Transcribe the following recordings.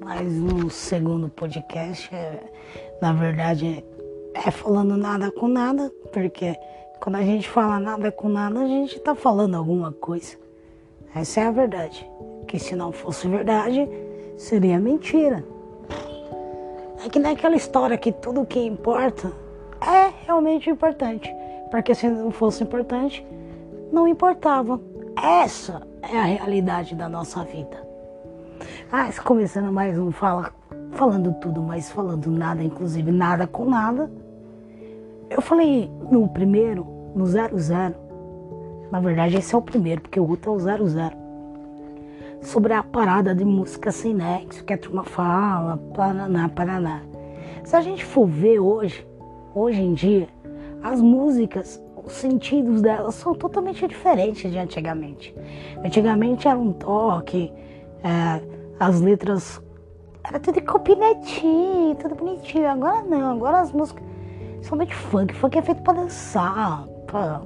Mais um segundo podcast. Na verdade, é falando nada com nada, porque quando a gente fala nada com nada, a gente tá falando alguma coisa. Essa é a verdade. Que se não fosse verdade, seria mentira. É que naquela história que tudo que importa é realmente importante. Porque se não fosse importante, não importava. Essa é a realidade da nossa vida. Ah, começando mais um fala, falando tudo, mas falando nada, inclusive nada com nada. Eu falei no primeiro, no 00. Na verdade, esse é o primeiro, porque o outro é o 00. Sobre a parada de música sem nexo, que a turma fala, Paraná, Paraná. Se a gente for ver hoje, hoje em dia, as músicas, os sentidos delas são totalmente diferentes de antigamente. Antigamente era um toque, é, as letras era tudo copinetinho, tudo bonitinho. Agora não, agora as músicas são de funk. Funk é feito pra dançar, pra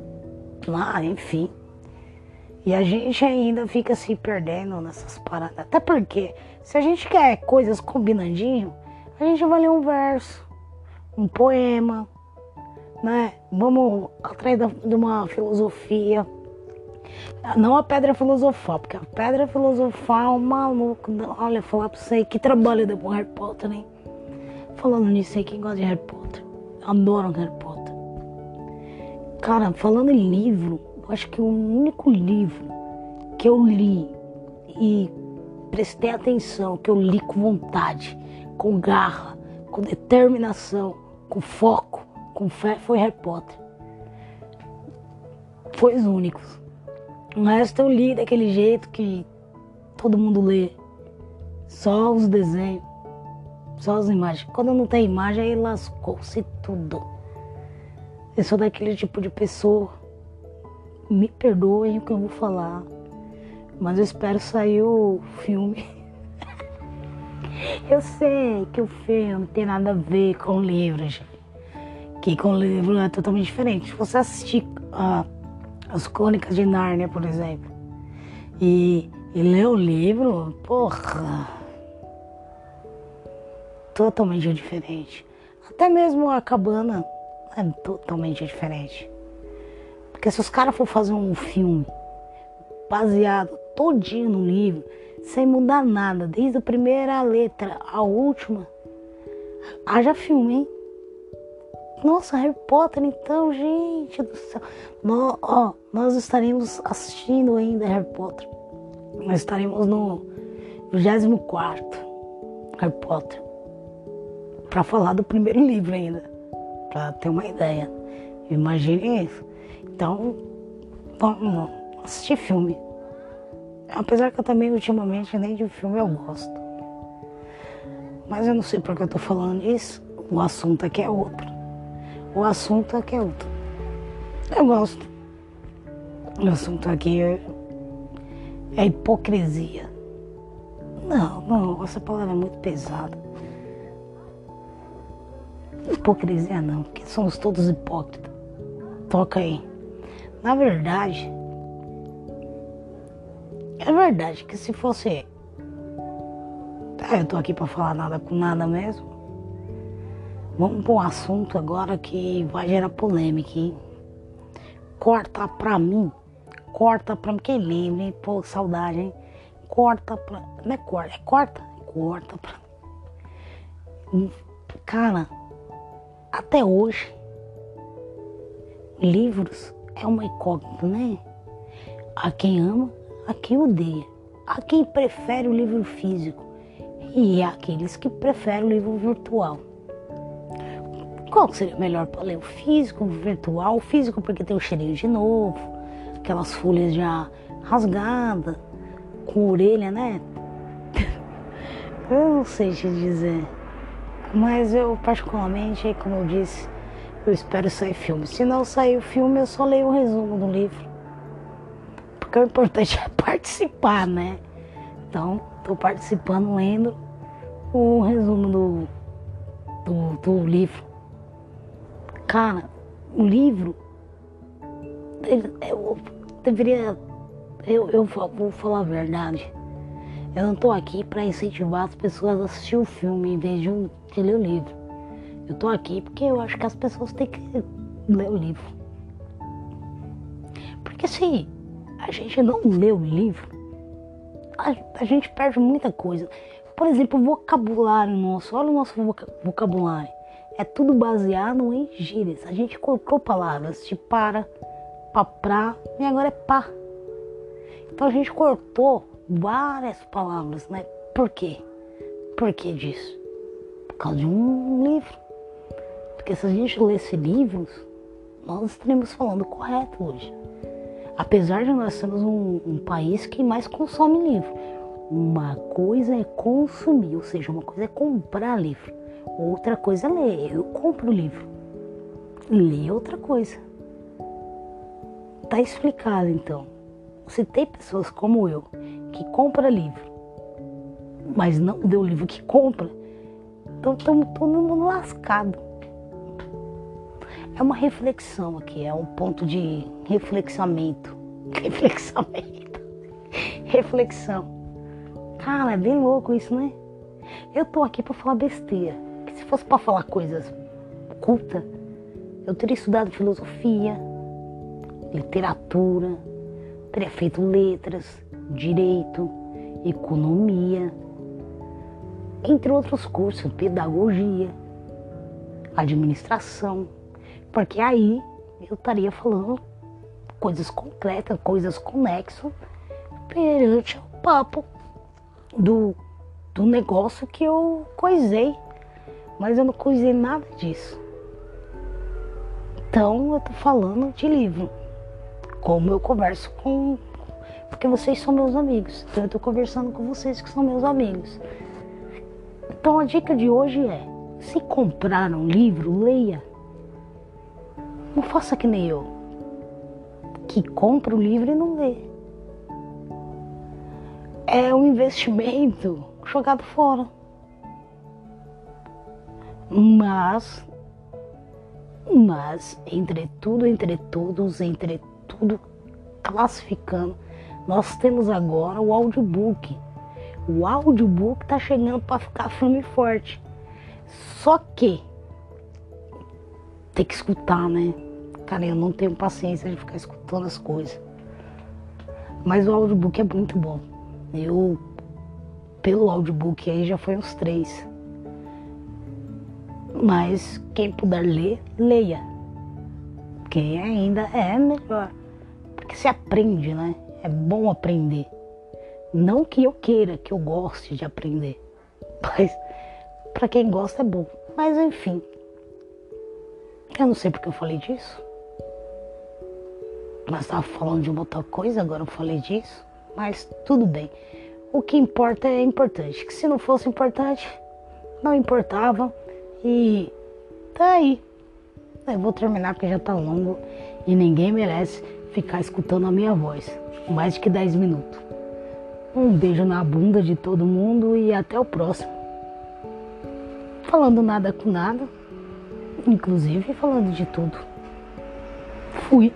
lá, enfim. E a gente ainda fica se perdendo nessas paradas. Até porque, se a gente quer coisas combinandinho, a gente vai ler um verso, um poema, né? Vamos atrás de uma filosofia. Não a pedra filosofal, porque a pedra filosofal, um maluco, olha, falar pra você que trabalha depois Harry Potter, hein? Falando nisso aí, quem gosta de Harry Potter? Adoram Harry Potter. Cara, falando em livro, eu acho que o único livro que eu li e prestei atenção, que eu li com vontade, com garra, com determinação, com foco, com fé, foi Harry Potter. Foi os únicos. O resto eu li daquele jeito que todo mundo lê. Só os desenhos, só as imagens. Quando não tem imagem, aí lascou-se tudo. Eu sou daquele tipo de pessoa. Me perdoem o que eu vou falar. Mas eu espero sair o filme. eu sei que o filme tem nada a ver com o livro, gente. Que com livro é totalmente diferente. Se você assistir. Uh, as Crônicas de Nárnia, por exemplo. E, e ler o livro, porra, totalmente diferente. Até mesmo a cabana é totalmente diferente. Porque se os caras for fazer um filme baseado todinho no livro, sem mudar nada, desde a primeira letra à última, haja filme, hein? Nossa, Harry Potter, então, gente do céu. Ó, nós estaremos assistindo ainda Harry Potter. Nós estaremos no 24 Harry Potter. Para falar do primeiro livro ainda. Para ter uma ideia. Imagine isso. Então, vamos assistir filme. Apesar que eu também ultimamente nem de filme eu gosto. Mas eu não sei porque eu tô falando isso. O assunto aqui é outro. O assunto aqui é outro. Eu gosto. O assunto aqui é, é hipocrisia. Não, não, essa palavra é muito pesada. Hipocrisia não, porque somos todos hipócritas. Toca aí. Na verdade, é verdade que se fosse. Ah, eu tô aqui pra falar nada com nada mesmo. Vamos para um assunto agora que vai gerar polêmica, hein? Corta pra mim. Corta pra mim. Quem lembra, hein? Pô, saudade, hein? Corta pra. Não é corta, é corta? Corta pra mim. Cara, até hoje, livros é uma incógnita, né? A quem ama, a quem odeia. A quem prefere o livro físico. E aqueles que preferem o livro virtual. Qual seria melhor para ler? O físico, o virtual? O físico porque tem o cheirinho de novo, aquelas folhas já rasgadas, com orelha, né? eu não sei te dizer. Mas eu particularmente, como eu disse, eu espero sair filme. Se não sair o filme, eu só leio o resumo do livro. Porque o importante é participar, né? Então, estou participando lendo o resumo do, do, do livro. Cara, o livro, eu deveria, eu, eu vou falar a verdade, Eu não tô aqui para incentivar as pessoas a assistir o filme em vez de, de ler o livro. Eu tô aqui porque eu acho que as pessoas têm que ler o livro. Porque se a gente não lê o livro, a, a gente perde muita coisa. Por exemplo, o vocabulário nosso, olha o nosso vocabulário. É tudo baseado em gírias. A gente cortou palavras de para, paprá e agora é pá. Então a gente cortou várias palavras, né? Por quê? Por que disso? Por causa de um livro. Porque se a gente lesse livros, nós estaríamos falando correto hoje. Apesar de nós sermos um, um país que mais consome livro. Uma coisa é consumir, ou seja, uma coisa é comprar livro, outra coisa é ler. Eu compro livro, ler é outra coisa. Tá explicado então. Se tem pessoas como eu que compra livro, mas não deu o livro que compra, então estamos todo mundo lascado. É uma reflexão aqui, é um ponto de reflexamento. Reflexamento. Reflexão. Cara, é bem louco isso, né? Eu tô aqui para falar besteira. Se fosse para falar coisas cultas, eu teria estudado filosofia, literatura, teria feito letras, direito, economia, entre outros cursos, pedagogia, administração, porque aí eu estaria falando coisas concretas, coisas conexas perante o papo do, do negócio que eu coisei. Mas eu não coisei nada disso. Então eu tô falando de livro. Como eu converso com. Porque vocês são meus amigos. Então eu tô conversando com vocês que são meus amigos. Então a dica de hoje é: se comprar um livro, leia. Não faça que nem eu, que compra o livro e não lê é um investimento jogado fora. Mas, mas, entre tudo, entre todos, entre tudo classificando, nós temos agora o audiobook. O audiobook tá chegando para ficar firme e forte. Só que tem que escutar, né? Cara, eu não tenho paciência de ficar escutando as coisas. Mas o audiobook é muito bom. Eu, pelo audiobook aí, já foi uns três. Mas quem puder ler, leia. Quem ainda é melhor. Porque se aprende, né? É bom aprender. Não que eu queira, que eu goste de aprender. Mas para quem gosta é bom. Mas enfim. Eu não sei porque eu falei disso. Nós estava falando de uma outra coisa, agora eu falei disso mas tudo bem. O que importa é importante. Que se não fosse importante, não importava. E tá aí. Eu vou terminar porque já tá longo e ninguém merece ficar escutando a minha voz. Mais de que 10 minutos. Um beijo na bunda de todo mundo e até o próximo. Falando nada com nada, inclusive falando de tudo. Fui.